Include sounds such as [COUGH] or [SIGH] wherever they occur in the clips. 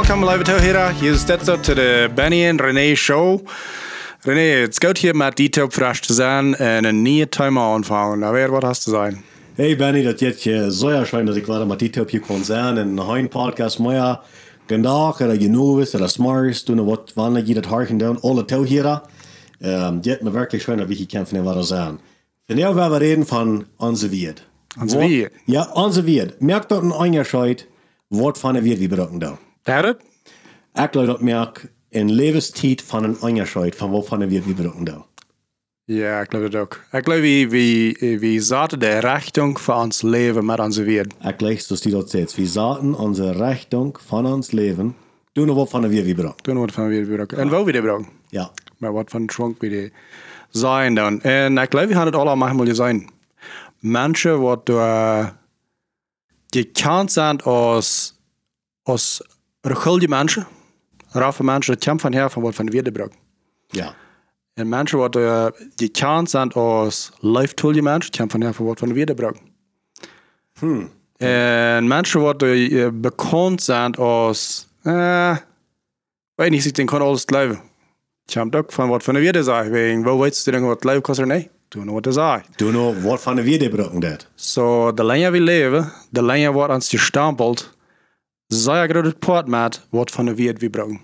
Welkom live til her. Hier is dit til de Benny en René show. René, is goed hier met die top fresh te zijn en een nieuwe timer aanvangen. Nou weer, wat hast du zijn? Hey Benny, dat jet je zo erscheint, dat ik wel met die top hier kon zijn en een hein podcast moja. Vandaag dat je nu is, dat is smart, doen wat wanneer je dat harken doen, alle touw hier. Um, jet me werkelijk schön, wie ich van wat er zijn. Vandaag werden we reden van onze wierd. Onze wierd? Ja, onze wierd. Merk dat een onderscheid, wat van de wierd wie bedoelen doen. Het? Ik geloof dat merk een levenstijd van een onderscheid van wat van de wierd wie doen. Ja, ik geloof het ook. Ik geloof wie, wie, wie zaten de richting van ons leven met onze wierd. Ik geloof, zoals die dat zegt, we zaten onze richting van ons leven, doen we wat van de wierd wie bedoelen. Toen wat van de wierd wie bedoelen. En wel wie die bedoelen. Ja. Maar wat van trunk wie die zijn dan. En ik geloof, we hadden het allemaal gezien. Mensen wat uh, je kan zijn als, als schuldige mensen, raffe mensen, dat komt van her de wierd bedoelen. Ja. En wat uh, je kan zijn als lieftolige mensen, komt van her de wierd bedoelen. Hmm. En mensen wat uh, bekend zijn als, uh, weet niet, ik denk gewoon alles leven. Komt ook van wat van de wierd zei. Wegen, wo weet je wat leven kost er nee? Doe nou wat er zei. Doe nou wat van de wierd bedoelen dat. So, de langer we leven, de langer wordt ons gestampeld, zij groot het poort met wat van de wierd we brengen.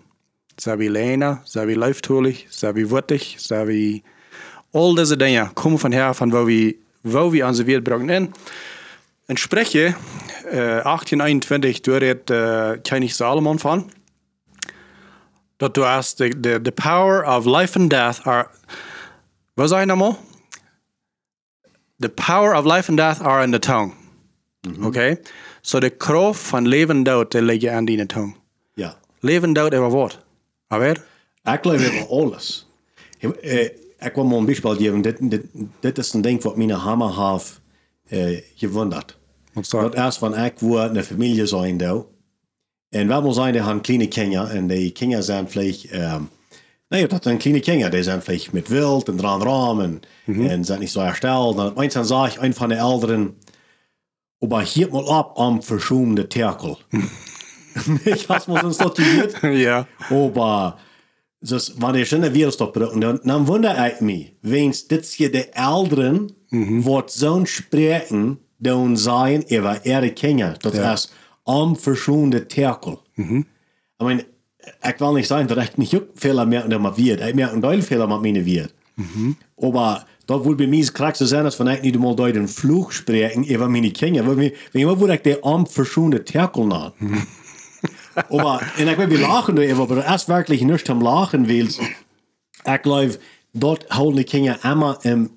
Zijn we lener, zijn we lieftolig, zijn we wittig, zijn we... Al deze dingen komen van her van waar we, waar we onze wereld brengen. En een spreekje, uh, 1821, door het uh, König Salomon van, dat du hast the, the, the power of life and death are... Wat zei je nou maar? The power of life and death are in the tongue. Oké? Okay? So de kracht van leven en dood liggen aan die tongue. Ja. Leven en dood over wat? Alweer? Ik geloof over alles. Ik wil maar een voorbeeld geven. Dit, dit, dit is een ding wat mijn hammer heeft gewunderd. Wat Dat eerst van ik wil een familie zijn daar. En we zijn die hebben kleine kinderen en die kinderen zijn vielleicht, um, nee, dat zijn kleine kinderen, die zijn vielleicht mit wild en dran ram en, Mhm. en zijn niet zo hersteld. En opeens dan zag ik een van de Aber hier mal ab am verschumende Terkel. [LAUGHS] ich hab's mal sonst notiert. [LAUGHS] ja. Aber dus wanneer je een wereldstop drukken, dan, dan wonder ik me, wens dit je de Älteren wat zo'n spreken, dan zijn ihre Kinder. Dat Ja. is am verschumende Terkel. I mean, ik wil niet zeggen dat ik niet ook veel merken dan maar wird. Ik merk een deel veel met mijn wird. Aber dat wordt bij mij het krachtste zijn als van ik niet mal een vloeg spreken over mijn Kinder. Weet je wat ik de am verschumende Terkel na? [LAUGHS] Aber, en ik wil bij lachen even, maar als werkelijk niet am lachen willst, ik geloof, dat houden de kinderen immer im,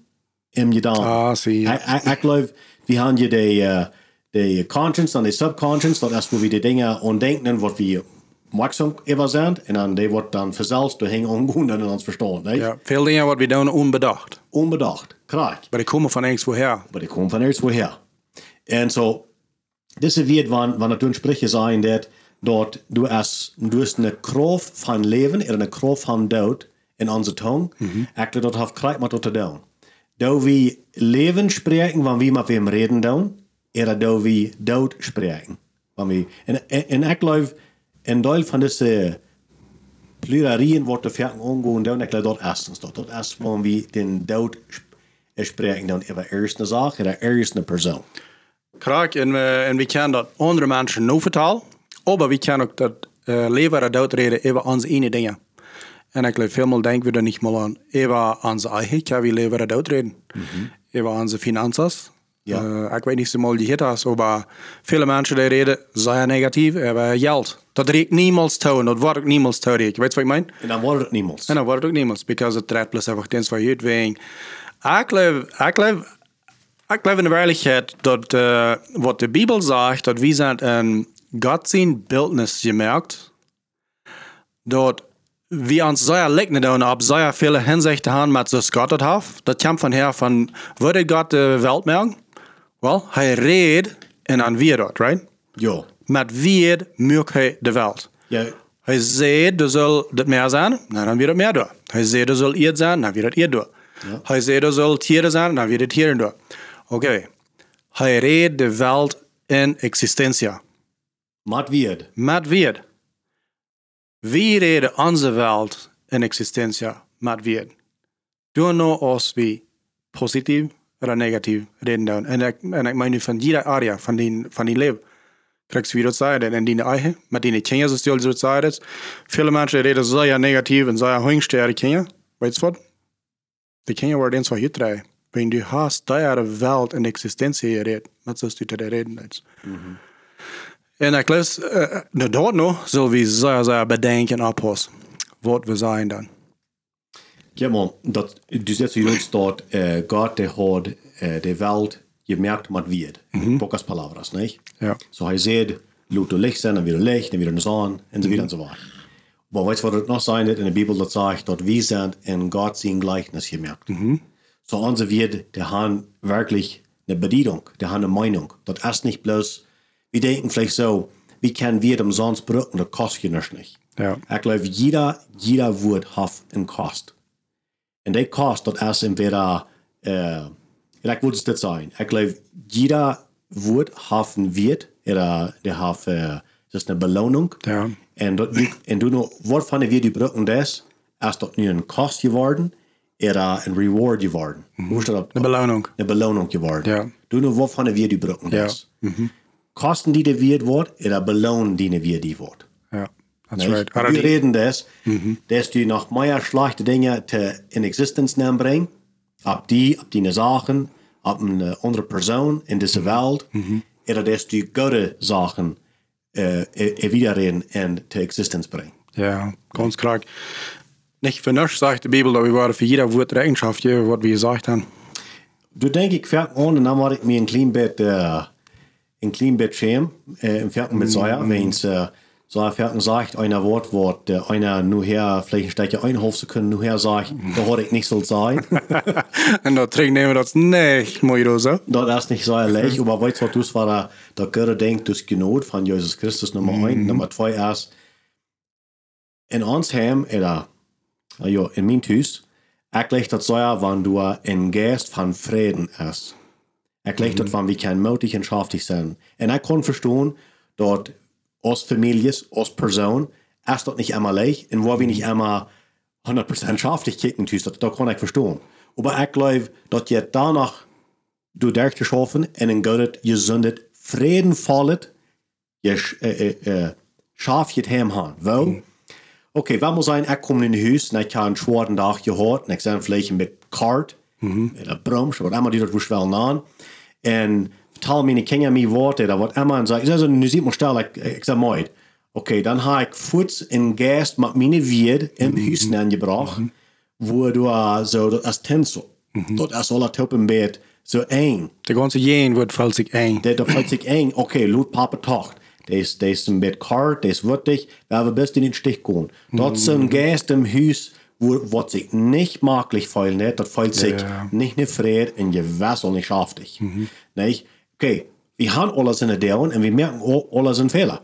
im gedaan. Ah, je. Ik, ik, ik geloof, we hebben je de, uh, de conscience en de subconscious, dat is waar we de dingen ontdenken wat we over zijn, en dan die wordt dan vanzelf door hen omgaan en ons verstaan. Nee? ja. Veel dingen wat we doen onbedacht. Onbedacht, krijg. Maar die komen van ergens woher. Maar die komen van ergens woher. En zo, deze wird van, van het spreken zijn dat, dat du als, du hast een kracht van leven en een kracht van dood in onze tong. Ik dat heeft krijg met dat te doen. Dat we leven spreken, wanneer we met wem reden doen, en dat we dood spreken. Wanneer we- En, en, en ik geloof, een deel van deze pluralien wordt de omgaan doen, ik geloof dat erstens dat. Dat is wanneer we den dood sp- spreken dan over eerst een zaak en eerst een persoon. Krak, en we, en we kunnen dat andere mensen nu vertalen. Maar we kunnen ook dat uh, leven en dood reden over onze ene dingen. En ik geloof veel denken we er niet meer aan. Over onze eigen, kan we leven en dood reden. Over onze financiën. Ja. Uh, ik weet niet mal die het is, maar veel mensen die reden zeer negatief over geld. Dat reekt niemals toe, dat wordt ook niemals toe. Weet je wat ik meen? En dan wordt het niemand. En dan wordt het ook niemals, because het trekt plus einfach den van je wegen. Ik geloof, ik geloof, ik geloof in de werkelijkheid dat uh, wat de Bijbel zegt, dat we zijn een God zijn beeldnis gemerkt, dat we ons zeer lijken doen op zeer viele hinzichten hebben met zoals God het heeft. Dat komt van her van, würde God de wereld merken? Wel, hij reed en dan weer dat, right? Ja. Met weer merkt hij de wereld. Ja. Hij zei, er zal het meer zijn, nou dan weer het meer door. Hij zei, er zal eerd zijn, dan weer het eerd door. Hij zei, er zal tieren zijn, dan weer het tieren door. Oké. Hij reed de wereld in existentia. Mat wird. Met weer. wie reden onze Welt in Existenz ja mit wird. Door nou als wie positief oder negativ reden doen. En ik, en ik meen nu van jeder area van die, van die leven. Krijgst wie dat zei, en die eigen, met die kinderen zo stil zo zei dat. Viele mensen reden zeer negatief en zeer hoogste kinderen. Weet je wat? De kinderen worden eens wat uitdraaien. Wenn du hast deine Welt in Existenz hier redet, met zoals du te reden hebt. En ik lees, uh, nou dort nog, zullen we zeer, zeer bedenken oppassen. Wat we zijn dan. Ja, man, dat, du zegt juist dat uh, God de had uh, de Welt gemerkt met wird. In pocas palabras, nicht? Ja. So hij zegt, laat er licht zijn, dan weer licht, dan weer een zon, en zo weer en zo weiter. Maar weet je wat het nog zijn in de Bibel, dat zegt, dat wir sind in Gott sein Gleichnis gemerkt. So onze wird, die haben wirklich eine Bedienung, die haben eine Meinung. Das ist nicht bloß, wir denken vielleicht so, wie können wir dem sonst brücken, das kostet nicht. Ja. Ich glaube, jeder, jeder Wort hat einen Kost. Und der Kost, das ist entweder, äh, ich würde es das sein. Ich glaube, jeder Wort hat einen Wert, oder der hat, äh, das ist eine Belohnung. Ja. Und, dat, en du van de weer die brücken das, is dat nu een kost geworden, oder een reward geworden. Dat op? Eine Belohnung. Eine Belohnung geworden. Ja. Du nur, de weer die brücken Ja. das. Kosten die de weer wordt, oder belohnen die weer die wordt. Ja. That's Nicht? right. Wir reden das, dass du noch mehr schlechte Dinge in Existenz nehmen bringen, ab die, ab die Sachen, ab eine andere Person in dieser Welt, oder dass du gute Sachen äh, wiederreden und zur Existenz bringen. ja, ganz klar. Nicht für nichts sagt die Bibel, dass wir waren für jeder Wort Rechenschaft geben, was wir gesagt haben. Du denk ik fährt an und dann war ich mir ein klein äh, ein klein schämen, äh, im Fährten mit Säuer, wenn es, äh, so ein Fährten sagt, einer Wort, wo der einer nur her, vielleicht ein Stückchen einhofen zu können, nur her sagt, da hatte ich nicht so sein. [LAUGHS] Und da trinken wir das nicht, so. das ist nicht so leicht, aber weißt du, was das war, der, der Götter denkt, das Genot von Jesus Christus, Nummer ein, Nummer zwei ist, in ons Heim, oder, ja, in mein Hus, erklärt das so, wenn du ein Geist von Frieden ist. Erklärt das, wenn wir kein mutig und schaftig sind. Und ich kann verstehen, dass als Familie, als Person, ist das nicht immer leicht, und wo wir nicht immer 100% schaftig kicken, das, das kann ich verstehen. Aber ich glaube, dass ihr danach du durchgeschaffen und in Gott gesundet, Frieden fallet, je äh, äh, äh, schaf je het hem aan. Wel, oké, wat moet zijn, ik kom in een huis en ik heb een zware dag gehad en ik ben vielleicht met kart, oder bromsch, wat immer die dat woest wel aan. En vertel meine Kinder mir Worte oder was immer und sag, also, nu sieht man schnell, ich, ich sag mal, okay, dann habe ich Fuß in Geist mit meine Wirt im Huis angebracht, wo du äh, so, das ist Tänzel. Dort ist alle Top im Bett so eng. De ganze Jen wordt valt zich een. Der, der fällt sich eng, okay, laut Papa Tocht. Der ist, der ist im Bett kalt, der ist würdig, wer wir best in den Stich gehen. Dort ein Geist im Haus, wo, wo sich nicht maglich feilen dort fällt sich nicht ne Fried und Gewässer nicht schaftig. Nicht? Okay, wir haben alles in der Dellen und wir merken alles in Fehler.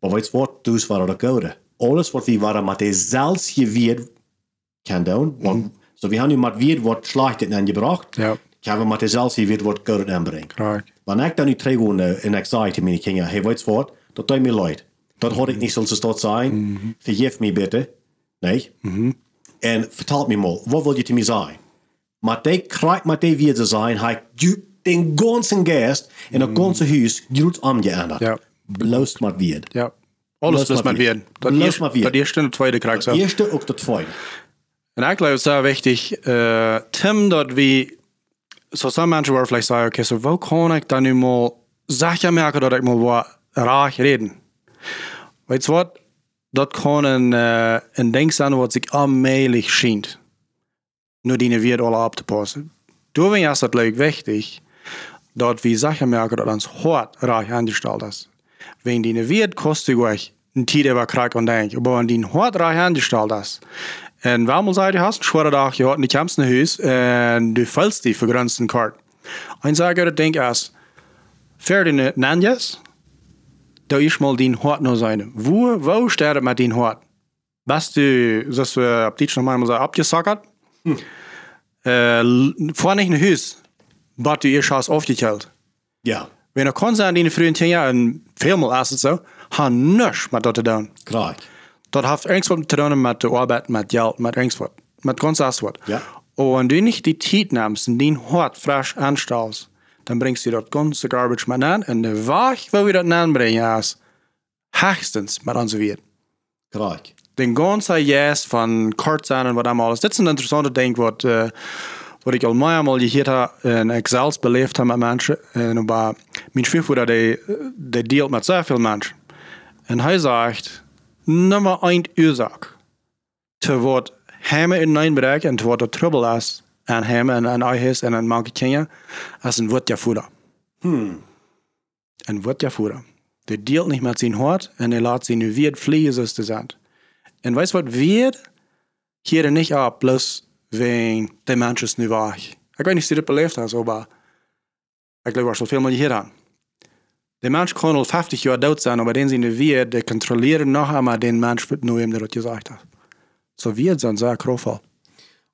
Aber weißt du was, du war oder Gode. Alles, was wir waren mit der Salz wird, kann tun. So, wir haben nu mit wird, was schlecht angebracht. Ja. Kan we met dezelfde weer wat Gott aanbrengen. Klar. Wanneer ik dan nu terug en ik zei tegen mijn kinderen, hey, weet je wat, dat doet me leid. Dat had ik niet zoals dat zijn. Vergeef me bitte. Nee. En vertel me mal, wat wil je te me zeggen? Maar die krijgt met die weer te zijn, hij den ganzen Geest en het ganze huis goed aangeändert. Ja. Bloos met weer. Ja. Alles Bloß mal wird. Das Bloß erste, mal wieder. das erste und zweite Krieg. So. Eerste ook dat tweede. En ik geloof sehr wichtig, äh, Tim, dat we, so some mensen worden vielleicht sagen, okay, so wo kann ich dann mal sicher merken, dass ich mal wat raag reden? Weißt du was? Dat kann ein, äh, ein Ding sein, was sich allmählich schient. Nur die wird alle abzupassen. Du ist es leuk wichtig, dass wir sicher merken, dass uns hart raag angestellt ist. Wenn die wird, kostet euch ein Tier über Krieg und Denk. Aber wenn die hart raag angestellt ist, en waarom zei je hast een schwere dag, je had niet kamps naar huis en du fällst die vergrenzten kart. En zeg dat denk als, verder nanjes, da is mal din hart noch sein. Wo, wo sterben mit din hart? Bist du, das wir ab dich nochmal sagen, abgesackert? Äh, vor nicht ein Haus, du ihr Schaß aufgekehlt. Ja, Wenn er Konzern in den frühen zehn Jahren, vielmal ist es so, hat nichts mit dort zu tun. klar. Dat heeft irgendwas te doen met de arbeid, met geld, met irgendwas. Met ganz wat. Ja. Und wenn du nicht die Zeit nimmst und den hart frisch anstellst, dann bringst du dort ganze Garbage mit an und der Weg, wo wir das anbringen, ist höchstens mit uns wird. Gleich. Den ganzen Jes von und was einmal alles. Das ist ein interessanter Ding, was, äh, was ich allemaal gehört habe, in Excels beleefd habe mit Menschen. Und aber mein Schwiegervater, der, der dealt mit sehr vielen Menschen. Und er sagt, Nummer ein Ursache, zu wat hem in een bereik en te wat er trouble is aan hem en aan huis en aan manche kinderen, is een woord voeder. Hmm. Een woord voeder. Der dealt nicht mit sein Hort und er lässt sie nur wird fliehen, so ist es sagt. Und weißt du was, wird hier nicht ab, bloß wegen der Mensch ist nicht wahr. Ich weiß nicht, wie du das belebt hast, aber ich glaube, ich soll viel mal hier an. Der Mensch kann al 50 Jahre tot sein, aber den sie nicht wird, der kontrolliert noch einmal den Mensch, nur ihm, der das gesagt hat. So wird es sehr kraftvoll.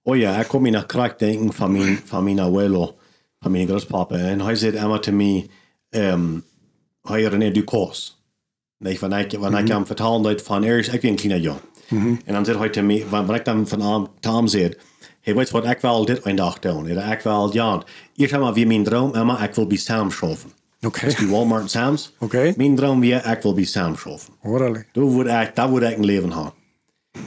Oh ja, ik kom me naar krak denken van mijn, van mijn abuelo, van mijn groospapa. En hij zei immer te mij, um, hij er niet du koos. Nee, wanneer ik, wanneer ik hem vertalen dat van eerst, ik ben een kleine jong. En dan zei hij te mij, wanneer ik dan van hem, Tom zei, hey, weet je wat, ik wil dit een dag doen. Ik wil, ja, eerst eenmaal wie mijn droom, Emma, ik wil bij Sam schaffen. Okay. Bij Walmart en Sam's. Oké. Mijn droom weer, ik wil bij Sam schaffen. Orderlijk. Dat wil ik, dat wil ik een leven hebben.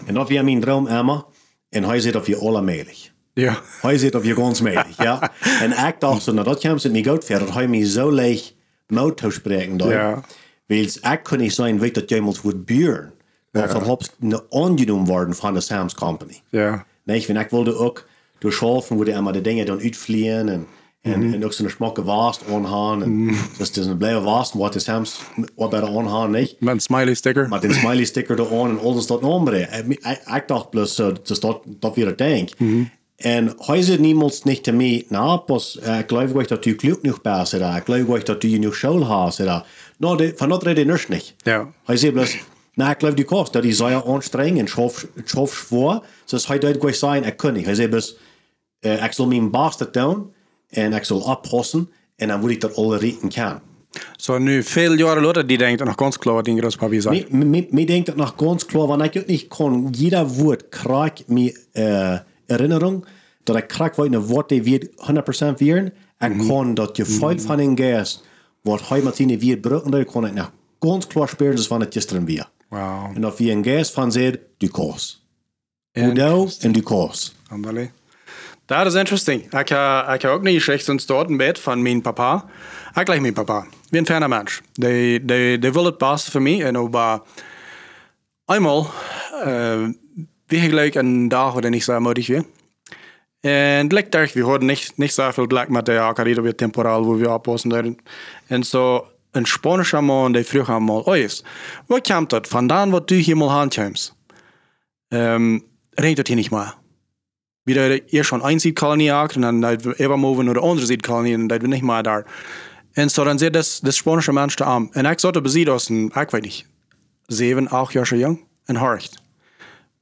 En dat weer mijn droom, Emma. En hij zit op je allermelig. Ja. Hij zit op je ganz melig, ja. En ik dacht zo, nou dat kwam ze niet goed verder. Dat hij me zo leeg moet toespreken. daar. Ja. Want ik kon niet zijn, weet dat jij ons wordt buren. Maar verhoopt aangenomen worden van de Sam's Company. Ja. Nee, want ik wilde ook door schaffen, wilde immer de dingen dan uitvliegen. En, en, en ook zo'n smakke was aangaan. En [LAUGHS] dus het is een blije was, wat de Sam's wat bij de aangaan, niet? Met een smiley sticker. met een smiley sticker [LAUGHS] eraan en alles dat aanbrengen. Ik, ik, ik dacht plus, uh, dus dat, dat weer het denk. En hij zei niemals niet te mij, nou, pas, uh, ik geloof euch dat u klug nog bij zit. Ik geloof euch dat u nog school hebt. zit. Nou, de, van dat reden is niet. Ja. Hij zei nou, ik geloof die kost, dat hij zei aanstrengen en schof, schof voor. Dus hij deed gewoon zijn, ik kan niet. Hij zei plus, uh, ik zal mijn baas dat doen en ik zal oppassen en dan moet ik dat alle rieten kan. So nu veel jaren later, die denkt nog ganz klar, wat die grootpapi sagt. Mir, denkt das noch ganz klar, wenn ich nicht kann, jeder Wort kriegt mir äh, Erinnerung, dass ich krieg, weil ein Wort, die wird 100% werden, ich kann das Gefühl von den Geist, was heute mit ihnen wird brücken, da kann ich noch ganz klar spüren, dass es gestern wir. Wow. Und dass wir ein Geist von sagt, du kannst. En- Du und du kannst. Anderlee. Dat is interesting. Ik, uh, ik heb ook niet slecht sinds dort een bed van mijn papa. Ik like mijn papa. Ik ben een fijne mens. Die, die, die wil het beste voor mij. En over eenmaal, uh, wie gelijk een dag waarin ik zo moedig weer. En dag, we hadden niet, niet zo veel gelijk met de Akademie weer temporaal, wo we oppassen. En zo, een Spanische man, die vroeg eenmaal, oh yes, wat komt dat vandaan wat du hier mal handkomt? Um, regent het hier niet meer? wieder eerst schon ein Seedkolonie und dann even moven naar de andere Seedkolonie en dat we niet meer daar. En zo dan zit das, das Spanische Mensch da am. En ik zat bezien als een, ik weet niet, zeven, acht jaar jong en horcht.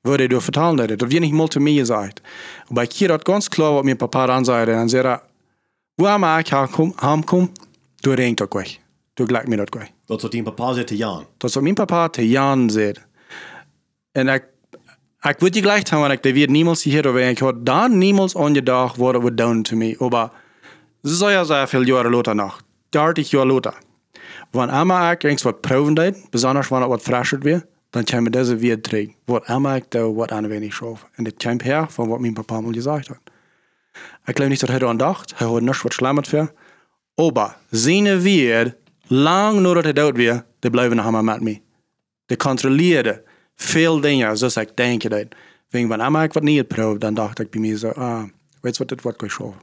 Würde du vertalen dat, dat wir nicht mal zu mir gesagt. Aber ich hier dat ganz klar, was mir Papa dann sagte, dann sagt er, wo am ich heimkom, du ringt dat weg. Du dat weg. Dat is wat die papa te Jan. Wat mijn papa te Jan zei. En ik, ik wil je gleich haben, ik dat wird niemals hier over. Ik had dan niemals aangedacht, wat het doen to me. Aber zo ja sehr viel Jahre later noch. 30 Jahre later. Wann einmal ich irgendwas proben deed, besonders wann es wat frischer wird, dann man das wieder trägen. Was einmal ich da, was ein wenig schaffe. Und das kommt her, von was mein Papa mal gesagt hat. Ich glaube nicht, dass er daran dacht. Er hat nichts was Schlimmes für. Aber seine wird, lang nadat hij dood weer, die blijven nog maar met me. Die controleerde veel dingen zoals ik denk dat. Wegen, wenn einmal ich was niet proef, dan dacht ik bij zo, ah, weet je wat, dit wordt schaffen.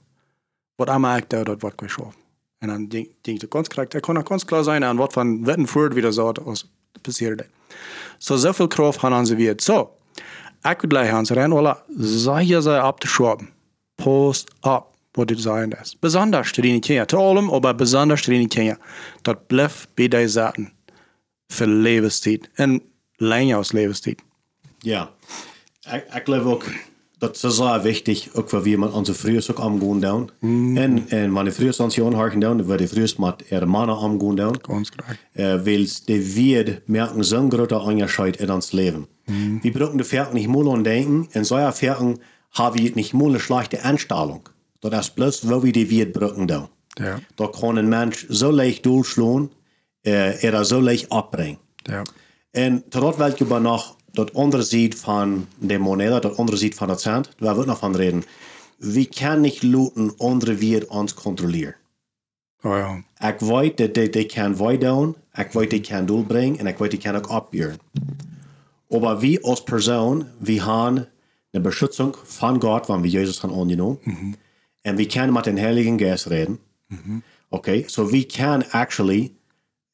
Wat einmal ich da, dat wordt gewoon schaffen. En dan denk denk ik, ganz klar, er kon ook ganz klar zijn aan wat van wetten voort wieder zo, als passierde. So, zoveel kracht gaan ze weer. So, ik wil gleich aan ze rennen, voilà, sei je. Post op wat dit zijn is. Besonders in Kenia. Te allem, aber besonders in Kenia. Dat blijft bij die zaten. Voor levenstijd. En länger als levenstijd. Ja, ik, ik geloof ook dat is zeer wichtig, ook voor wie man onze vroegers ook omgaan doen. En, en wanneer vroegers ons jongen harken doen, dan worden vroegers met er mannen omgaan doen. Ganz klar. Uh, weil de wird merken zo'n grote Unterschied in ons leven. Wir brauchen die Ferken nicht mal an denken. In solcher Ferken haben wir nicht mal eine schlechte Einstellung. Das ist bloß, wo wir die Wirt brauchen da. Ja. Da kann ein Mensch so leicht durchschlagen, äh, er so leicht abbringen. Ja. En terwijl wil ik maar nog dat andere ziet van de moneda, dat andere ziet van het cent, daar wil ik nog van reden. We kunnen niet laten andere weer ons controleren. Oh ja. Ik weet dat die, die kan wij doen, ik weet die kan doorbrengen en ik weet die kan ook opburen. Maar we als persoon, we hebben een beschützung van God, wanneer we Jezus gaan aangenomen. En we kunnen met de Heilige Geest reden. Okay, so we can actually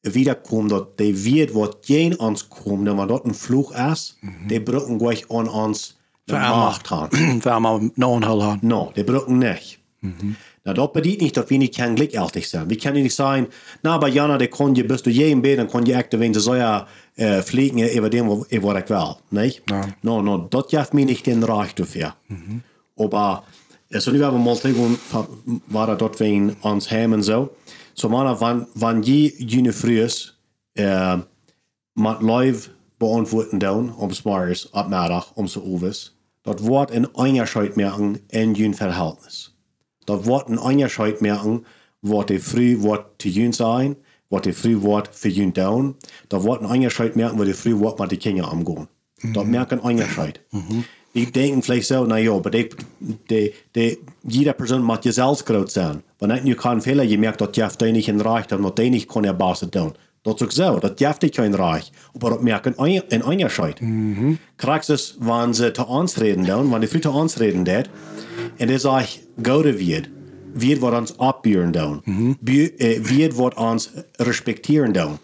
wiederkommen, dat de weet wat geen ons komt, wanneer dat een vloeg is, die brücken gleich an de Verärmert. Macht haben. Wir haben auch noch haben. No, die brücken nicht. Na, das bedeutet nicht, dass wir nicht kein gleichartig sein. Wir können nicht sagen, na, aber Jana, der kann je, bist du je im Bett, dann kann je echt, wenn du so ja äh, fliegen, über dem, wo, ich will. Nicht? Nein. No, no, das gibt mir nicht den Recht dafür. Aber, so, mal tegen, war das dort uns heim und so. So, man, wann, wann je jene früh ist, äh, met live beantwoorden doen om smaars op middag om ze overs. Dat wordt een onderscheid maken in je verhältnis. Dat wordt een onderscheid maken wat de früh wordt te jun zijn, wat de früh wordt voor jun doen. Dat wordt een onderscheid maken wat de früh wordt met de kinderen omgaan. Dat merkt een onderscheid. Die denken vielleicht zo, nou ja, maar de, de, de, jeder Person moet jezelf groot zijn. Wanneer je kan veel, je merkt dat je die niet in reicht, dat die niet kan je baas doen. Dat is ook zo, dat je die kein reich. Maar dat merkt een, een onderscheid. Mm Kraxis, wanneer ze te ons reden doen, wanneer de te ons reden deed, en dat is gouden wird, wird wat ons opburen doen. Bu- eh, Wird wat ons respecteren doen.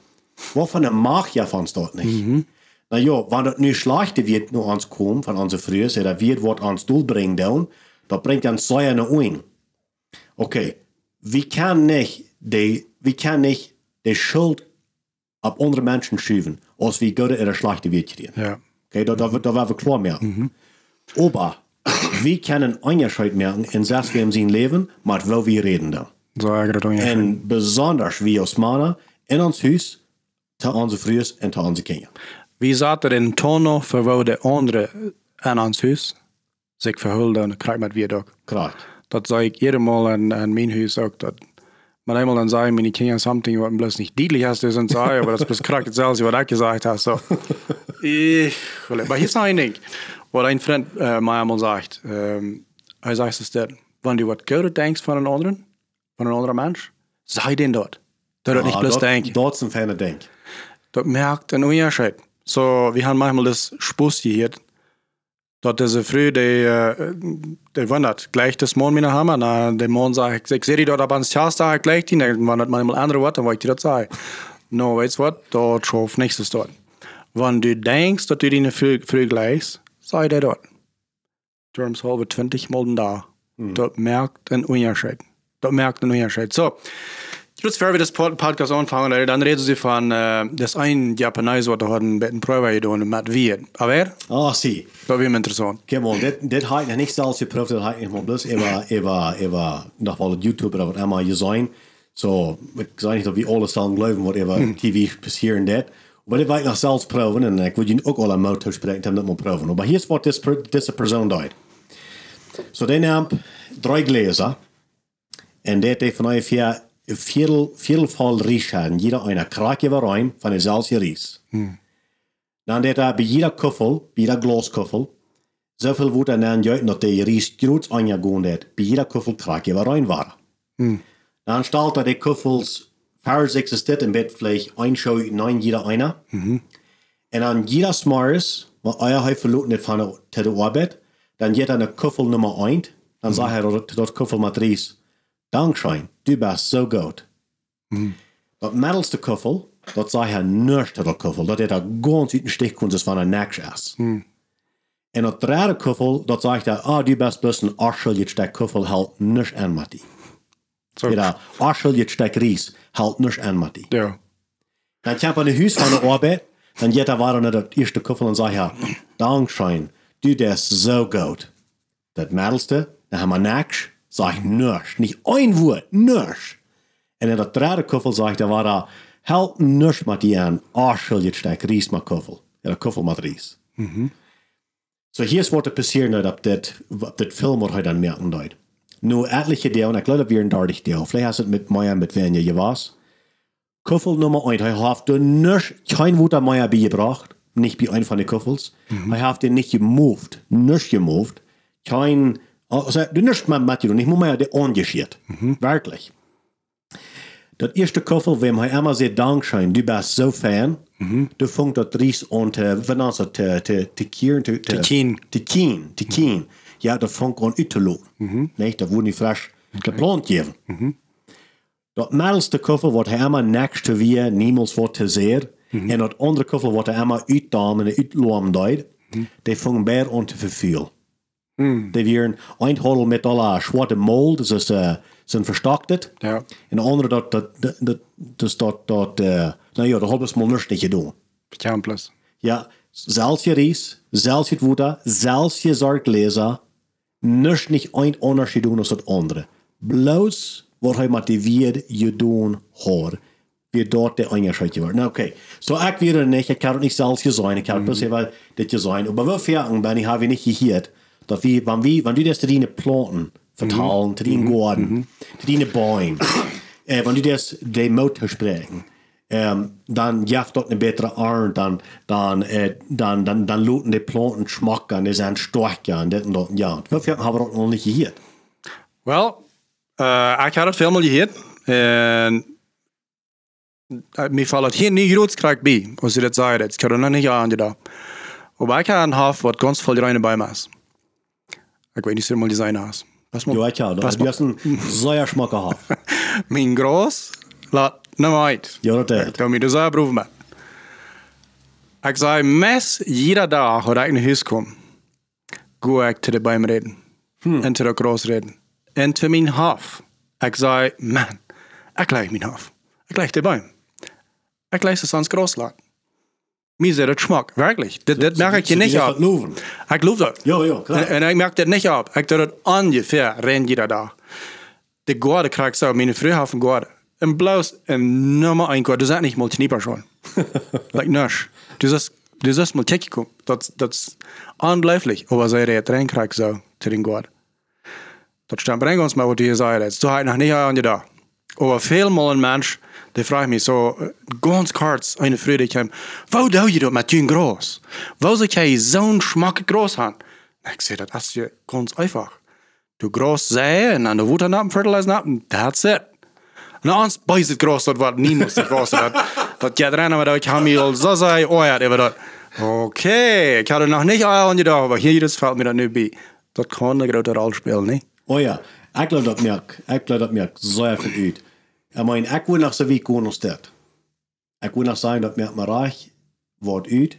Waarvan mag je van dat niet? Na ja, wanneer het nu slechte wird naar ons komt, van onze vrienden, dat wird wat ons doel brengt doen, dat brengt ons zeer naar een. Okay, wir können nicht die, wir können nicht die Schuld auf andere Menschen schieben, als wie gute oder schlechte wird kriegen. Ja. Okay, da, da, da werden wir klar merken. Aber wir können Unterschied merken in das wir im Sinn leben, mit wo wir reden da. So uns. Und besonders wir als Männer in ons Haus, zu unseren Frühen und zu unseren Kindern. Vi satte den tono för vad de andra än hans hus sig förhöll den krig med vi dock. Korrekt. Dat zei ik ieder Mal an, an mein Haus auch, dat man einmal dann sagen, meine Kinder something, was bloß nicht deutlich hast, das und sagen, aber das bloß korrekt selbst, was ich gesagt hast. So. Ich, [LAUGHS] aber hier ist noch ein Ding, was ein Freund äh, mir einmal sagt. Ähm, er sagt es dat, wenn du was Gutes denkst von einem anderen, von einem anderen Mensch, sei den dort. Dat ah, nicht bloß denken. Dort sind feine Denk. Dat merkt een Unterschied. So, wir haben manchmal das Spuss hier, dat diese früh, die, äh, die wundert, gleich das Mond mit haben, na, der Mond sagt, ich sehe die dort aber ans Tjasta gleich, die, dann wundert manchmal andere Worte, dann wollte ich das sagen. No, weißt du was, dort schuf nächstes dort. Wenn du denkst, dass du die früh, früh gleichst, sei der dort. Drums halbe 20 Mal da. Dat merkt ein Unterschied. Dat merkt ein Unterschied. So, Jetzt werden wir das Pod- Podcast anfangen, Leute. dann reden sie von, äh, das ein Japaner, was da hat ein bisschen Prüfer getan mit wir. Aber, Ah, zie. das wird interessant. Kijk mal, dit, dit had ik nog niet zelfs geproefd, dat had ik nog maar bloos even, even, even, nog wel op YouTube of wat allemaal gezien. So, ik zei niet dat we alles dan geloven wat even TV passieren dit. Maar dit wil ik nog zelfs proeven en ik wil je ook al een motor spreken om dat maar proeven. Maar hier is wat deze deze persoon deed. So, die neemt drie glazen en dit heeft van ongeveer een viertel, viertelval rieschaden. Jeder einer kraakje weer rein van dezelfde ries. Dan deed hij bij jeder kuffel, bij jeder glaskufel, zoveel wordt er dan uit dat de ries groot aangegaan deed. Bij jeder kuffel kraakje weer rein waren. Dan stelt er die kuffels vers existiert in bed vielleicht ein Show neun jeder einer. En dan jeder smares, wat eier hij verloren net van de, te de arbeid, dan geht er eine kuffel nummer 1, dan sagt er dat kuffel met ries, Dankschein, du bist so gut. Dat middelste kuffel, dat zei hij tot dat kuffel, dat hij daar ganz uit een stich kon, van een niks is. En dat derde kuffel, dat zegt hij, ah, du bist bloß een arschel, je stek kuffel, halt niks aan met die. So, Ja, arschel, je stek ries, halt niks aan met die. ja. Dan kwam aan de huis van de arbeid, dan geht er weiter naar dat eerste kuffel en zei hij, Dankschein, du bist so gut. Dat middelste, dan hebben we niks, zeg niks, niet een woord, niks. En in dat derde kuffel zegt hij, war er, help niks met die aan, arschel, je stek ries met kuffel. Ja, dat kuffel met ries. So hier is wat er passeren op dit, op dit film wat hij dan merken deed. Nu, etliche deel, ik geloof dat weer een dertig deel. Vielleicht hast het met mij met wen je was. Kuffel Nummer 1, hij heeft er niks, kein Wut aan mij bijgebracht. Nicht bei einem von den Kuffels. Hij heeft den nicht gemoved. Nichts gemoved. Kein, also, du nichts mit Matthew, nicht mehr der angeschiert. Wirklich. Dat eerste kuffel, wem hij immer sehr dankschein, du bist so fan, du funkt dat ries an te, wat is dat, te, te, te kieren, te, te, kien. te kien, te kien. Ja, dat funkt an uit te lopen. Nee, dat wordt niet fresh geplant geven. Dat middelste kuffel wordt hij immer next te weer, niemals wordt te zeer. En dat andere kuffel wordt hij immer uitdamen en uitlopen deed. Die funkt bij aan te verveel. Die weer een hodel met alle zwarte mold, dus is, uh, zijn verstokt. Ja. En de andere dat, dat, dat, dat, dus dat, dat uh, nou ja, dat hebben ze maar niks niet gedaan. Campus. Ja, je ries, zelfs je zorgt lezen, niks niet een onderscheid doen als het andere. Bloos wat hij motiveert je doen hoor. Wie dort der onderscheid wordt. Nou oké, zo ik weer er niet, ik kan het niet zelfs je zijn, ik kan het pas even dit je zijn. Maar wel verjagen ben ik, heb ik niet gehoord, dat we, wanneer we, wanneer das te die planten vertalen, te die garden, te die boom, äh, wanneer das de motor spreken, ähm, dann jaft dort eine bessere Art, dann, dann, äh, dann, dann, dann luten die Planten schmacken, die sind stärker und das und das. Ja, das haben wir noch nicht gehört. Wel, ik had het veel meer gehoord. En uh, mir het hier niet groot krijg bij, als je dat zei. Ik kan er nog niet aan gedaan. Maar ik had een half wat ganz voll reine bij me is. Ik weet niet of je mal design hast. Was Ja, mal, ich auch. Du hast [LAUGHS] einen sehr Schmack gehabt. mijn groß, laat nou uit. Ja, das ist. Dat moet je zo proeven met. Ik zei, mes jeder dag dat ik naar huis kom, ga ik te de boom reden. En te de gras reden. En te mijn hof. Ik zei, man, ik leg mijn hof. Ik leg de boom. Ik leg ze ans gras wirklich. Dat, dat merk ik je niet auf op. Loven. Ik geloof dat. Ja, ja, klar. En, en ik merk dat niet op. Ik doe het ongeveer ren jeder dag. De Gorde krijg ik heeft een Gorde. En bloos een nummer een Gorde, dat is niet mal knieper schon. like nisch. Du ist, du ist mal Technikum. Das, das ist unbleiblich. Aber sei der rein krieg so, zu den Gorde. Das stimmt, bring uns mal, was du hier sagst. Du hast noch nicht an dir da. Aber viel mal ein Mensch, der fragt mich so, äh, ganz kurz, eine Freude, ich wo du je das mit dem Gras? Wo soll ich so ein Schmack Gras haben? Ich sage, das ist ja ganz einfach. Du Gras säen und du Wutter nappen, fertilizer nappen, that's it. Na, ans beißt das Gras, das war niemals das Gras. Das, das geht rein, aber da kann mir so sein, oh ja, über das. Okay, ich hatte noch nicht Eier an die da, aber hier das fällt mir dann nicht bei. Das kann eine große Rolle spielen, ne? Oh ja, ik geloof dat merk. Ik geloof dat merk zeer veel uit. Ik meen, ik wil nog zo wie dat. Ik wil nog zeggen dat merk maar reich wordt uit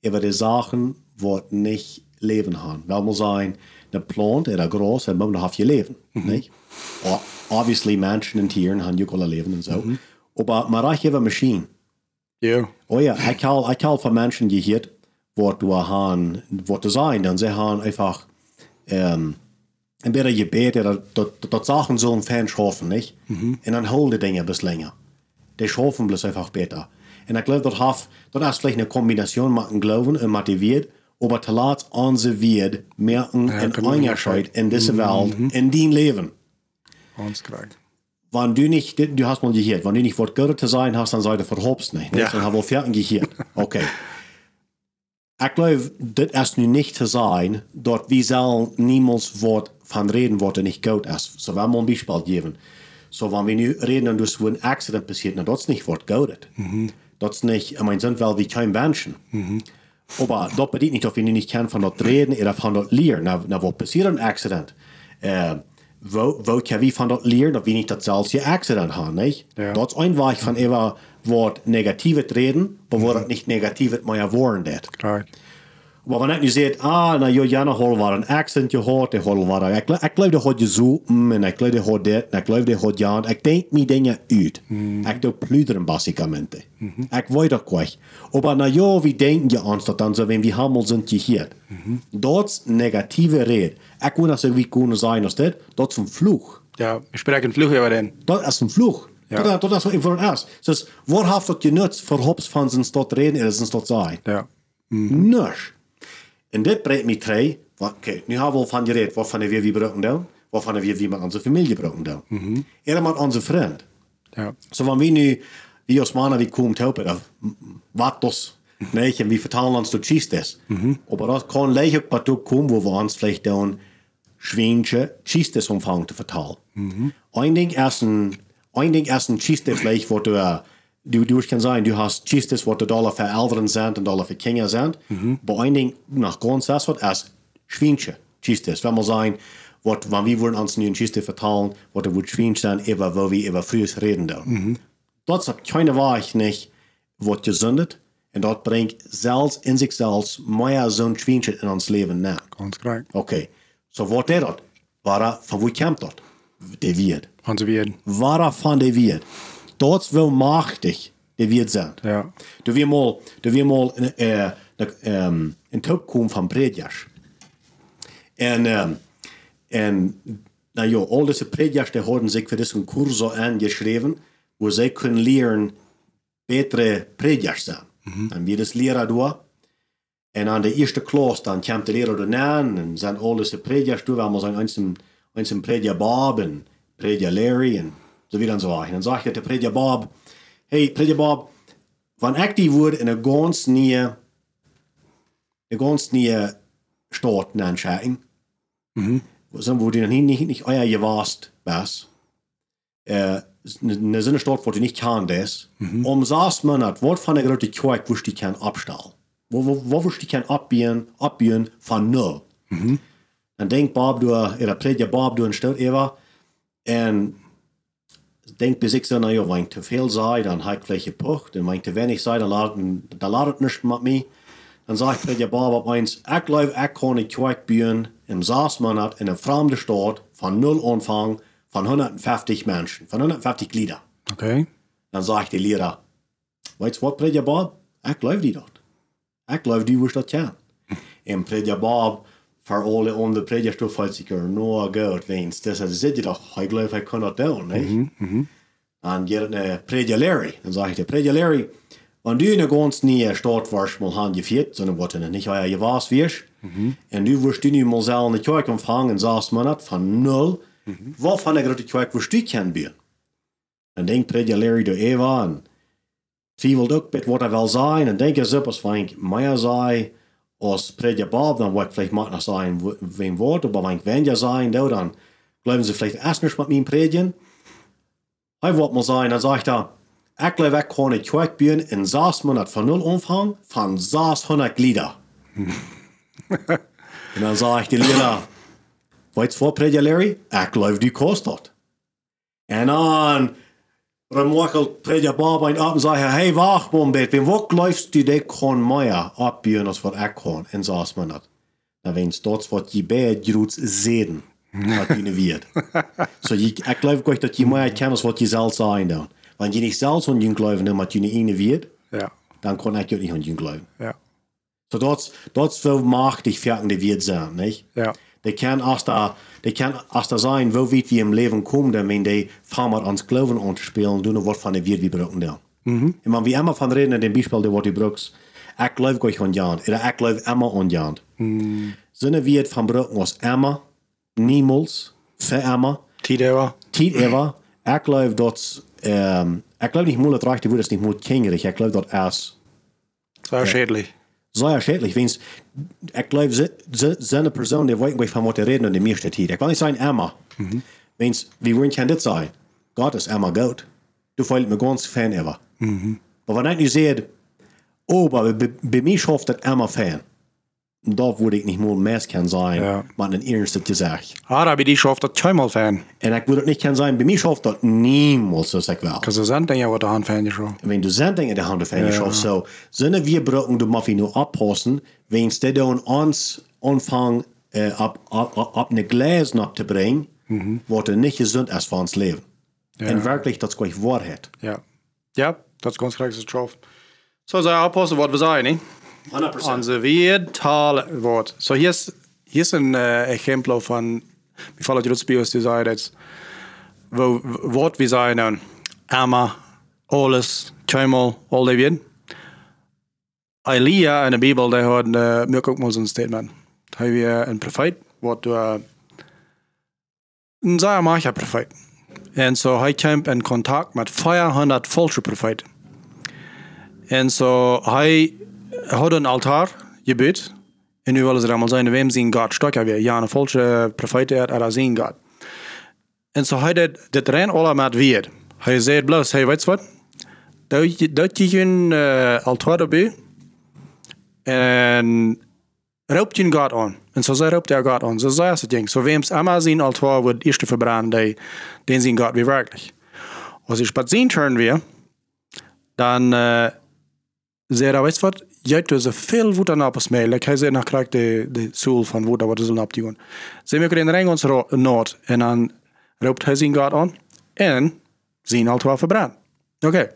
over de zaken wat niet leven gaan. Wel moet zijn, de plant is groot en moet je leven. niet? O- Obviously, mensen en dieren gaan ook wel leven en zo. Maar maar reich over machine. Ja. Oh ja, ik heb ik heb van mensen gehoord wat we gaan, wat te zijn. Dan ze gaan einfach ähm, een beetje gebeten dat, dat, dat, dat Sachen so fan schaffen, nicht? En dan holen die Dinge bis länger. Die schaffen bloß einfach besser. En ik geloof dat haf, dat is vielleicht eine Kombination dem Glauben und motiviert, aber te laat onze wird merken en genau, Unterschied in dieser Welt, in dein Leben. Hans krijg. Wenn du nicht, du hast mal gehört, wenn du nicht Wort Gottes zu sein hast, dann sei du verhopst nicht. nicht? Ja. Dann haben wir fertig gehört. Okay. Ich glaube, das ist nu nicht zu sein, dort wie soll niemals Wort von reden, was nicht gut ist. So, wenn wir ein Beispiel geben. So, wenn wir nu reden dus wo ein Accident passiert, na, das ist nicht Wort gut. Das ist nicht, ich meine, sind wir wie kein Menschen. Aber das bedeutet nicht, dass wir nicht können von dort reden oder von dort lernen. Na, na, was passiert ein Accident? Äh, wo, wo kan we van dat leren dat we niet datzelfde accident haben, nicht? Ja. Dat is een weg van even wat negatief reden, maar waar het niet negatief maar worden dat. Krijg. Maar wanneer je zegt, ah, nou, je jana hol var een accent je hoort, je hol var, ik, ik geloof dat hoort je zo, mm, en ik geloof dat hoort dit, en ik geloof dat hoort ja, ik denk me dingen uit. Ik doe pluderen, basicamente. Ik weet dat kwijt. Maar na ja, wie denken je aan dat dan zo, wenn we hamel zijn je hier. Dat is negatieve reden. Ik wil dat zo wie kunnen zijn als dit, dat is een vloeg. Ja, wir sprechen Fluch über den. Dat is een vloeg. Ja. Dat, dat is wat voor een is. Dus waar heeft dat je nut voor hops van zijn stad reden en zijn stad zijn? Ja. Niks. En dit brengt mij terug, oké, nu hebben we van gereed, wat van de weer wie gebruiken doen, wat van de weer wie met onze familie gebruiken doen. Mm -hmm. met onze vriend. Ja. So wenn wir nu, wie als mannen, wie komt helpen, wat dus, nee, en wie vertalen ons dat schießt is. Aber das kann leicht auch dazu kommen, wo wir uns vielleicht dann schwänische Schießesumfang zu vertalen. Ein Ding erst ein, ein Ding erst ein Schießes vielleicht, wo du, du, du kann sein, du hast Schießes, wo du Dollar für Eltern sind und Dollar für Kinder sind. Aber ein Ding nach ganz das wird erst schwänische Schießes. Wenn wir sagen, wat, wenn wir wollen uns nu ein Schießes vertalen, wo du wird schwänisch sein, über wo wir über frühes reden da. Das hat keine Wahrheit nicht, was gesündet. Und dat brengt zelfs in zichzelf meer zo'n schwinchen in ons leven na. Ganz korrekt. Oké, so wat is dat? Waar, van wie komt dat? De Wierd. Onze Wieden. Waarvan de Wierd? Dat is wel machtig, de Wierd zijn. Ja. Du wir mal, du wir mal äh, ähm, in Top kommen von Predjas. En, ähm, en, nou ja, al deze Predjas, die hadden zich voor deze cursus aangeschreven, wo zij kunnen leren betere Predjas zijn. En wir das leren door. En aan de eerste klas, dan komt de leraar eraan en zijn al deze Predjas door, waar we zijn eens een, eens een Predja Bob en Predja Larry en zo weer en zo. En dan zeg je de Predja Bob, hey Predja Bob, van ik die woord in een ganz nieuwe, een ganz nieuwe stad aanschauen, mhm. wo du nicht, nicht, nicht euer gewast was, äh, eine Stadt, wo du nicht kann das, mhm. um sechs Monate, was von der großen Kirche, wo du kann abstellen, wo, wo, wo wo kann abbiegen, abbiegen von null. Mhm. Dan denkt Bob door, er prediker Bob door een stout even. En denkt bij zich zo, nou ja, wanneer te veel zei, dan heb ik gleich gepucht. En wanneer te weinig zei, dan laat, dan laat het niet met mij. Dan zegt prediker Bob op eens, ik geloof, ik kan bouwen in zes maanden in een vreemde stad van nul aanvang van 150 mensen, van 150 Glieder. Okay. Dan zegt de leraar, weet je wat, prediker Bob? Ik geloof die dat. Ik geloof die hoe dat kan. En prediker Bob, voor alle andere predikerstof valt zich er nog goed, wens. Dus hij zegt toch, ik geloof ik kan dat doen, niet? Dan gaat het naar prediker Larry. Wanneer du in een ganz nieuwe stad was, mal han geviert, sondern wat er niet euer gewas wirst, en du wirst du nu mal zelf in de kerk ontvangen in zes maanden van nul, wat van de grote kerk wirst du kennen bieden? Dan denkt prediker Larry door Eva en twijfelt ook met wat hij wil zijn. En denk eens op als van mij zei, als prediker Bob, dan wordt vielleicht nog zijn wem woord, aber wenn wenn ja sein, da, dann glauben sie vielleicht erst nicht mit mir predigen. Hij wordt mal sein, dan sagt er, ich glaube, ich kann eine Kirche bauen in sechs Monaten von null Umfang von 600 Glieder. und dann sage ich die Lehrer, weißt du vor, Prediger Larry? Ich glaube, die kostet. Und dann remarkelt Prediger Bob ein ab und sagt, hey, wacht mal ein bisschen, wo läufst du die kann mehr abbauen, als was ich kann in sechs Monaten? Dan wens dat wat je bij het groot zeden. Wat je weet. so je, ik geloof ook dat je meer kan als wat je zelf zijn dan. Want je niet zelf aan je geloven, maar je niet ene weet, Ja. dan kan ik ook niet aan je geloven. Ja. So dat is veel machtig für die wird sein, nicht? Ja. Erst da, die kann erst da sein, wo weit wir im Leben kommen, wenn die wir ans Glauben anzuspielen, du noch was von der wird wir brauchen da. Mhm. Und wenn wir immer von reden, in dem Beispiel, der du brauchst, ich glaube euch an Jan, oder ich glaube immer an Jan. Mhm. Sinne wird von brauchen was immer, niemals, für immer, Tidewa. Tid ever. Ik geloof dat. Um, ik geloof niet moeilijk rechte woord is niet moeilijk kingerig. Ik geloof dat als Sehr schädlich. schädlich. Wens, ik geloof ze, ze, zijn persoon die weet van wat te reden in de meeste tijd. Ik wil niet zeggen Emma. Wens, wie woorden kan dit zijn? God is Emma goed. Du fällt mir ganz fan ever. Maar wanneer ik nu zeg, oh, maar bij, bij mij schafft dat Emma fan. Dat würde ich nicht mal mehr kann sein, Ja. man den ersten gesagt. Ah, da bin ich schon auf der Zweimal-Fan. Und ich würde nicht kann sein, bei mir schafft das niemals, so sag ich wel. Because er zijn dingen wat de hand fan schon. wenn du Sendung in der Hand ja. schaffst, so, sind wir brauchen, du musst nur abpassen, wenn es dann uns anfangen, äh, ab, ab, ab, ab eine Gläsen abzubringen, mhm. was dann nicht gesund ist für uns Leben. Und wirklich, das ist gleich Wahrheit. Ja. Ja, dat is ganz korrekt getroffen. So, sei aufpassen, was wir sagen, ne? 100%. Onze weertaalwoord. So, hier is, hier is een uh, van, wie vallen die Rutsbios die zei dat, wo, woord wie zijn dan, Emma, alles, Tjömel, al die weer. Elia in de Bibel, der hat uh, mir ook mal zo'n statement. Hij weer een profeet, wat door een macher profeet. En zo hij kwam in contact met 400 falsche profeten. En zo hij had een altaar gebed. En nu willen ze allemaal zijn, wem zien God stokken weer. Ja, een falsche profeet er, er zien God. En zo hij dit, dit ren alle met weer. Hij zei bloos, hey, weet je wat? Dat, dat je een uh, altaar erbij. En roept je God aan. En zo zei roept hij God aan. Zo zei het ding. Zo wem's einmal zien altaar wordt eerst verbranden, den zien God wie wirklich. Als ich sehen turn wir, dann äh, zei hij, weet je wat? Je hebt dus veel woed aan op mij. Like, hij zei, dan krijg de, de zoel van woed, wat is er op doen. Ze maken in ring ons noord. En dan roept hij zijn God aan. En zien altaar verbrand. Oké. Okay.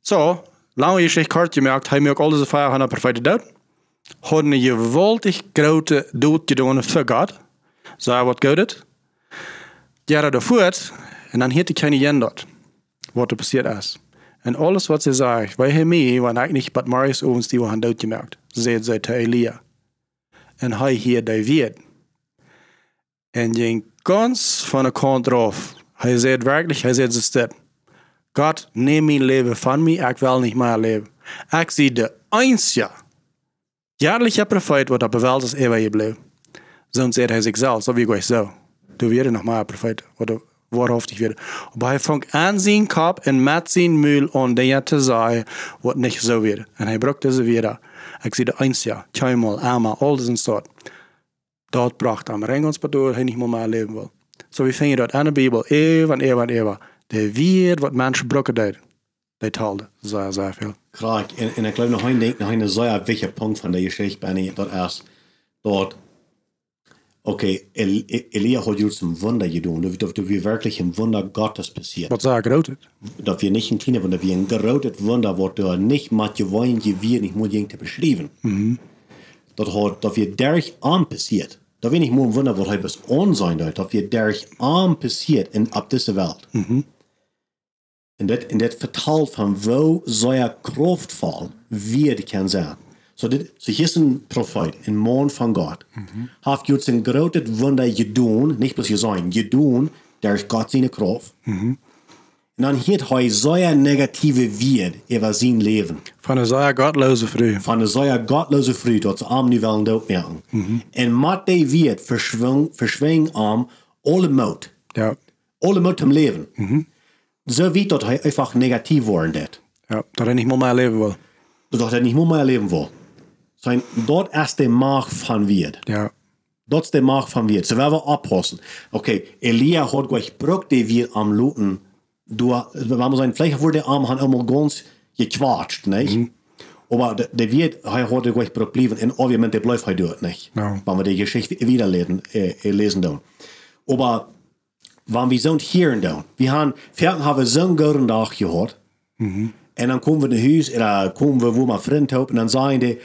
So, lange Geschichte kort gemerkt, hij maakt al deze 500 profeten dood. Hadden een geweldig grote dood gedaan voor God. Zo wat God het. Ja, dat voort. En dan heeft hij keine geändert, wat er passiert is. En alles wat ze zei, wij hebben mij, want eigenlijk bij Marius ovens die waren doodgemerkt. Zei ze te Elia. En hij hier David. En ging ganz van de kant drauf. Hij zei wirklich, hij zei het dit. God, neem mijn leven van mij, ik wil niet meer leven. Ik zie de einzige, jaarlijke profeet wat op beweld is eeuwig gebleven. Zo zei hij zichzelf, zo wie ik zo. Du wirst noch mal Prophet, oder wahrhaftig wird. Aber er fängt an, sein Kopf und mit sein Müll an der zu sagen, was nicht so wird. Und er braucht diese wieder. Ich sehe eins ja, zweimal, einmal, all das und so. Dort braucht er am Ring uns bedoel, er nicht mal mehr leben will. So wir finden dort in der Bibel, eeuw en eeuw en eeuw. Der wird, was Menschen brauchen, die, die teilen. Sehr, sehr viel. Klar, en, en ik geloof nog een ding, nog een zeer wichtige punt van de geschichte, Benny, dat is, dort, okay, El Elia hat jetzt ein Wunder getan. Da, da wir wirklich ein Wunder Gottes passiert. Was sagt er Da wir nicht ein kleines Wunder, wir ein gerotet Wunder, was da nicht mit gewollen gewirrt, nicht muss irgendwie beschrieben. Mhm. Das hat, da wir dadurch arm passiert. Da wir nicht nur ein Wunder, was halt bis on sein dort, da wir dadurch arm passiert in, ab dieser Welt. Mhm. Und das, und das vertalt von wo so ein Kraftfall wird kann sein. So, dit, so hier ist ein Prophet, ein Mann von Gott. Mhm. Hat jetzt ein großes Wunder getan, nicht bloß gesagt, getan, durch Gott seine Kraft. Mhm. Und dann hat er so ein negative Wert über sein Leben. Von einer sehr gottlose Früh. Von einer sehr gottlose Früh, dort zu arm die Welt dort merken. Mhm. Und mit dem Wert verschwingen arm alle Mut. Ja. Alle Mut im Leben. Mhm. So wie dort einfach negativ worden ist. Ja, dass er nicht mehr leben will. Dass er nicht mehr leben will zijn, dat is de macht van weer. Ja. Dat is de macht van weer. Ze willen oppassen. Oké, okay, Elia hat gebruikt die weer am Luten. Door, we hebben zijn vielleicht voor de arm han allemaal ganz gequatscht, nicht? Mhm. Aber der, der wird, hat gleich geblieben und obviamente bleibt er dort nicht. No. Wenn wir die Geschichte wieder lesen, äh, lesen dann. Aber wenn wir hier und da, wir haben, wir haben so einen guten Tag gehört. Mhm. En dan komen we naar huis en dan komen we waar mijn vriend op en dan zeggen die,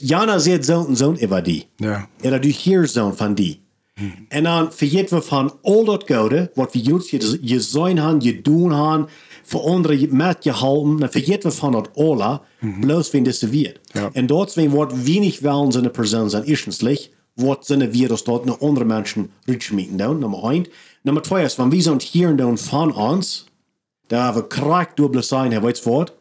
Jana zegt zo en zo over die. Ja. En dan doe je hier zo van die. Hmm. En dan vergeten we van al dat gouden, wat we juist je, je zijn gaan, je doen gaan, voor anderen met je houden, dan vergeten we van dat alle, mm. bloos wenn das wird. Ja. En dat zijn wat wenig wel zijn persoon zijn, eerstens, wat zijn dat dort naar andere mensen rutschmieten doen, nummer 1. Nummer 2 is, wenn wir sind hier en doen van ons, daar hebben we kracht dubbele zijn, hij weet wat.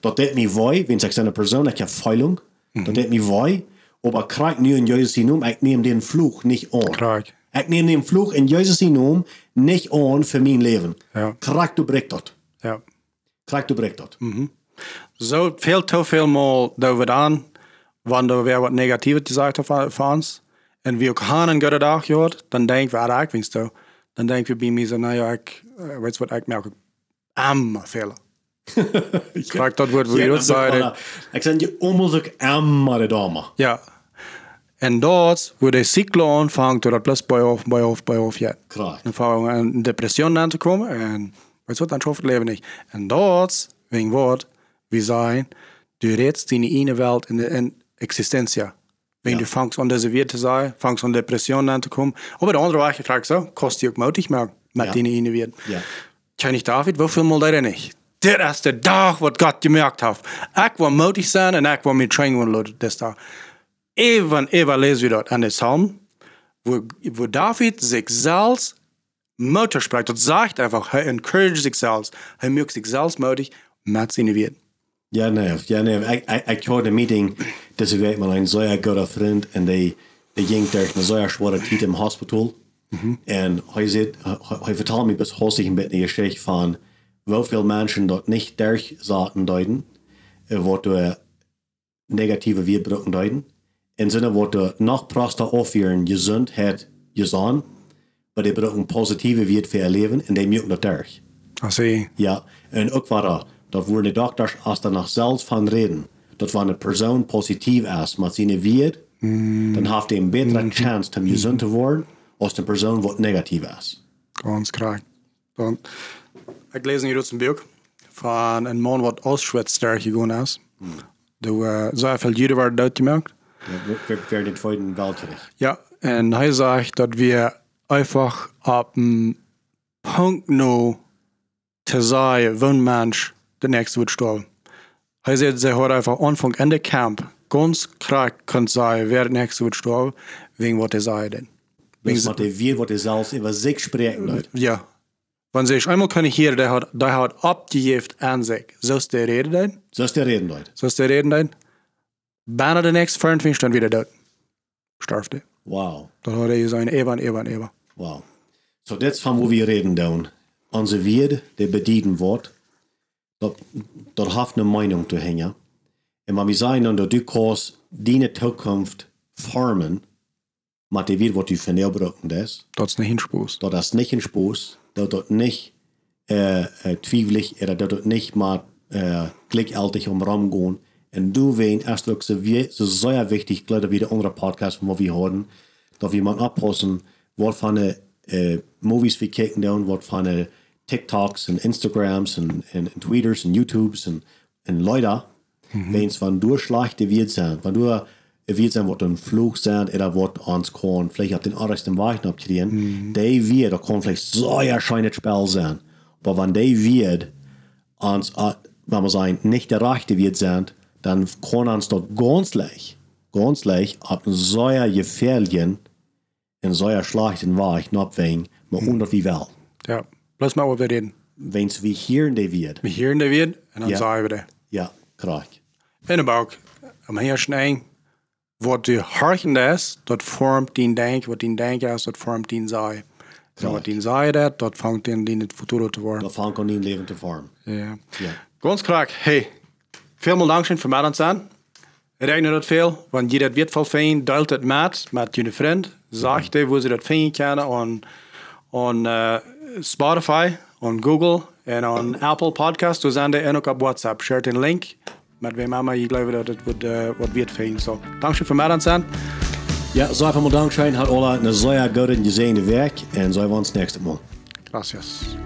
Dat deed me wij, wenn ik een persoon, ik heb feilung. Mm. Dat deed me wij. Aber kracht nu in Jezus naam, ik neem den Fluch niet aan. Kracht. Ik neem den Fluch in Jezus naam niet aan voor mijn leven. Ja. Kracht doorbreekt dat. Ja. Kracht doorbreekt dat. Mhm. Zo veel te veel mal dat we aan, wanneer we wat negatief gezegd hebben voor ons. En we ook gaan een goede dag gehad, dan denken we, ah, ik vind zo. Dan denken we bij mij zo, nou ja, ik, weet wat, ik merk am fehler. Krijg dat woord weer uitzeiden. Ik zeg je onmogelijk am de dame. Ja. En dat, waar de cyclo aanvangt, dat plus bij of, bij of, bij of, ja. Klar. Dan vangen we een depressie aan te komen en weet je wat, dan schafft het leven niet. En dat, wegen wat, we zijn, du redest in die ene Welt in, de, in existentia. Wenn ja. du fangst an diese Werte zu sein, fangst an Depressionen anzukommen. Aber der andere Weg, ich frage so, kostet dir auch mutig mehr mit ja. den eine Werte. Ja. König David, wofür mal der nicht? dit is de dag wat God gemerkt heeft. Ik wil moedig zijn en ik wil me trainen laten des dag. Even, even lezen we dat aan de Psalm, wo, wo David zich zelfs motor spreekt. Dat zegt einfach, hij encouraged zich zelfs. Hij maakt zich zelfs moedig met zijn wied. Ja, nee, ja, nee. Ik, ik, ik meeting deze week met een zeer goede vriend en die, die ging door een zeer zware tijd im hospital. En hij, zit, hij, vertelde me bis heute een beetje een geschichte van hoeveel mensen dat niet durch zaten duiden, wat de negatieve weerbrukken duiden. In zin wat de nog proster aufhören gezondheid gezond, maar die brauchen positieve weer voor je leven en die moeten dat durch. I see. Ja, en ook waar dat, worden de dokters als er nog zelfs van reden, dat wanneer een persoon positief is met zijn weer, dan heeft hij een betere kans om gezond te worden als de persoon wat negatief is. Ganz ich lese hier jetzt ein Buch von einem Mann, der Auschwitz der gegangen ist. Äh, sehr viele Juden waren dort gemerkt. Ja, wir werden den Zweiten Weltkrieg. Ja, und er sagt, dass wir einfach ab dem Punkt noch zu sagen, wenn Mensch der Nächste wird sterben. Er sagt, sie hat einfach Anfang in der Camp ganz klar können sagen, wer der Nächste wird sterben, wegen was er sagt. Dus met de weer wat er zelfs über sich spreken Leute. Ja. Wenn sie einmal können hier, der hat, der hat abgegeben an sich. So ist der Rede dann. Zo is de reden Leute. So ist der Rede dann. Bijna de nächste 25 Stunden wieder dort. Starfte. Wow, Dat hat er sein, Eva und Eva und Eva. wow. So van wo wir reden doen. Onze weer, die bedienen dat, dat heeft een Meinung te hängen. En maar we zijn dan dat du kannst deine Zukunft formen, met de weer wat du van jou gebruiken is. Das ist nicht Hinspuß. dat is niet een spoos, dat dat niet äh, äh, twijfelig, oder dat dat niet maar äh, klickaltig omram gaan. En du wen, erst so, so sehr wichtig, gleich wie de andere Podcast, wo wir hören, dass wir mal abpassen, wat van de äh, Movies wir kijken doen, wat van de TikToks en Instagrams en, en, en Twitters en YouTubes en, en Leute, wenn es van du schlechte wird sein, wenn du sein, wat een sein, oder wat ons vielleicht auf den anderen Weg abkriegen, die wird, kann vielleicht so erscheinend Spiel sein. Aber wenn die wird, uns, äh, wenn wir sagen, nicht der rechte wird sein, dann kann uns dort ganz leicht, ganz leicht einen so gefährlichen, einen so schlechten Weg abwägen, mal unter wie wel. Ja. Bloß mal, was wir reden. Wenn es wie hier in der wird, Wir hören der wird und dann Ja. sagen wir ja. In de bouw, am eersten een, wat de harken is, dat vormt die denk, wat die denk is, dat vormt die zij. En wat die zij dat, dat vangt in die het futuro te worden. Dat van kan niet leven te vormen. Ja. Ja. Ganz klar, hey, Dank schön für mij aan. Regnet dat veel, want je dat weet veel fijn, deelt het met, met je vriend. Zeg je hoe ze dat fijn kennen on, on uh, Spotify, on Google en on Apple Podcast. We zijn en ook op WhatsApp. Share een link met wie mama, ik geloof dat het wordt, uh, wordt weer fijn. So, dank schön für mij aan zijn. Ja, zo even mal Dankeschön. Hat alle eine sehr gute gesehene Werk und so wir uns nächstes Mal. Gracias.